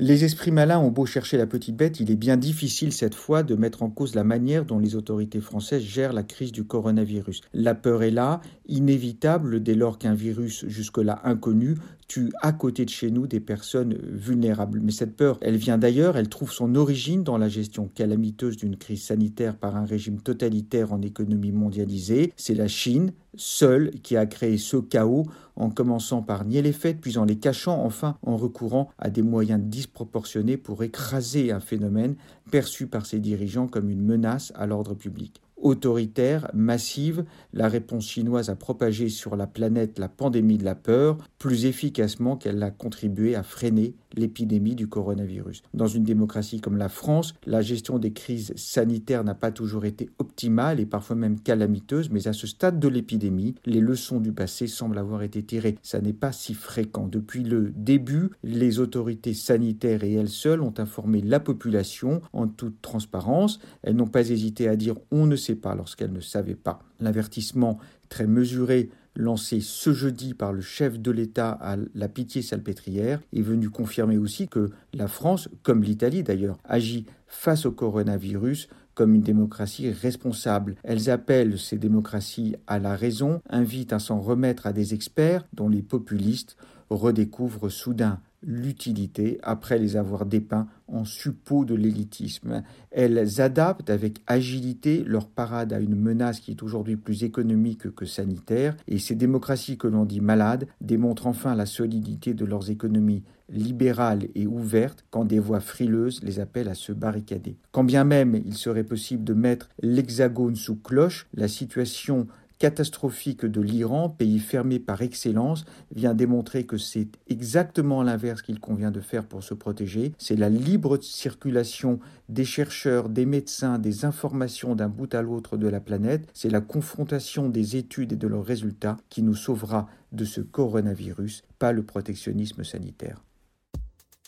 Les esprits malins ont beau chercher la petite bête, il est bien difficile cette fois de mettre en cause la manière dont les autorités françaises gèrent la crise du coronavirus. La peur est là, inévitable dès lors qu'un virus jusque-là inconnu tue à côté de chez nous des personnes vulnérables. Mais cette peur, elle vient d'ailleurs, elle trouve son origine dans la gestion calamiteuse d'une crise sanitaire par un régime totalitaire en économie mondialisée. C'est la Chine, seule, qui a créé ce chaos en commençant par nier les faits, puis en les cachant, enfin en recourant à des moyens disproportionnés pour écraser un phénomène perçu par ses dirigeants comme une menace à l'ordre public autoritaire, massive, la réponse chinoise a propagé sur la planète la pandémie de la peur plus efficacement qu'elle a contribué à freiner l'épidémie du coronavirus. Dans une démocratie comme la France, la gestion des crises sanitaires n'a pas toujours été optimale et parfois même calamiteuse, mais à ce stade de l'épidémie, les leçons du passé semblent avoir été tirées. Ça n'est pas si fréquent. Depuis le début, les autorités sanitaires et elles seules ont informé la population en toute transparence. Elles n'ont pas hésité à dire on ne sait pas lorsqu'elles ne savaient pas. L'avertissement très mesuré lancé ce jeudi par le chef de l'État à la pitié salpêtrière est venu confirmer aussi que la France, comme l'Italie d'ailleurs, agit face au coronavirus comme une démocratie responsable. Elles appellent ces démocraties à la raison, invitent à s'en remettre à des experts dont les populistes redécouvrent soudain l'utilité après les avoir dépeints en suppôt de l'élitisme. Elles adaptent avec agilité leur parade à une menace qui est aujourd'hui plus économique que sanitaire, et ces démocraties que l'on dit malades démontrent enfin la solidité de leurs économies libérales et ouvertes quand des voix frileuses les appellent à se barricader. Quand bien même il serait possible de mettre l'hexagone sous cloche, la situation catastrophique de l'Iran, pays fermé par excellence, vient démontrer que c'est exactement l'inverse qu'il convient de faire pour se protéger. C'est la libre circulation des chercheurs, des médecins, des informations d'un bout à l'autre de la planète. C'est la confrontation des études et de leurs résultats qui nous sauvera de ce coronavirus, pas le protectionnisme sanitaire.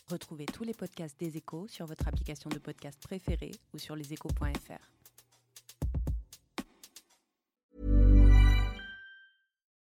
Retrouvez tous les podcasts des échos sur votre application de podcast préférée ou sur leséchos.fr.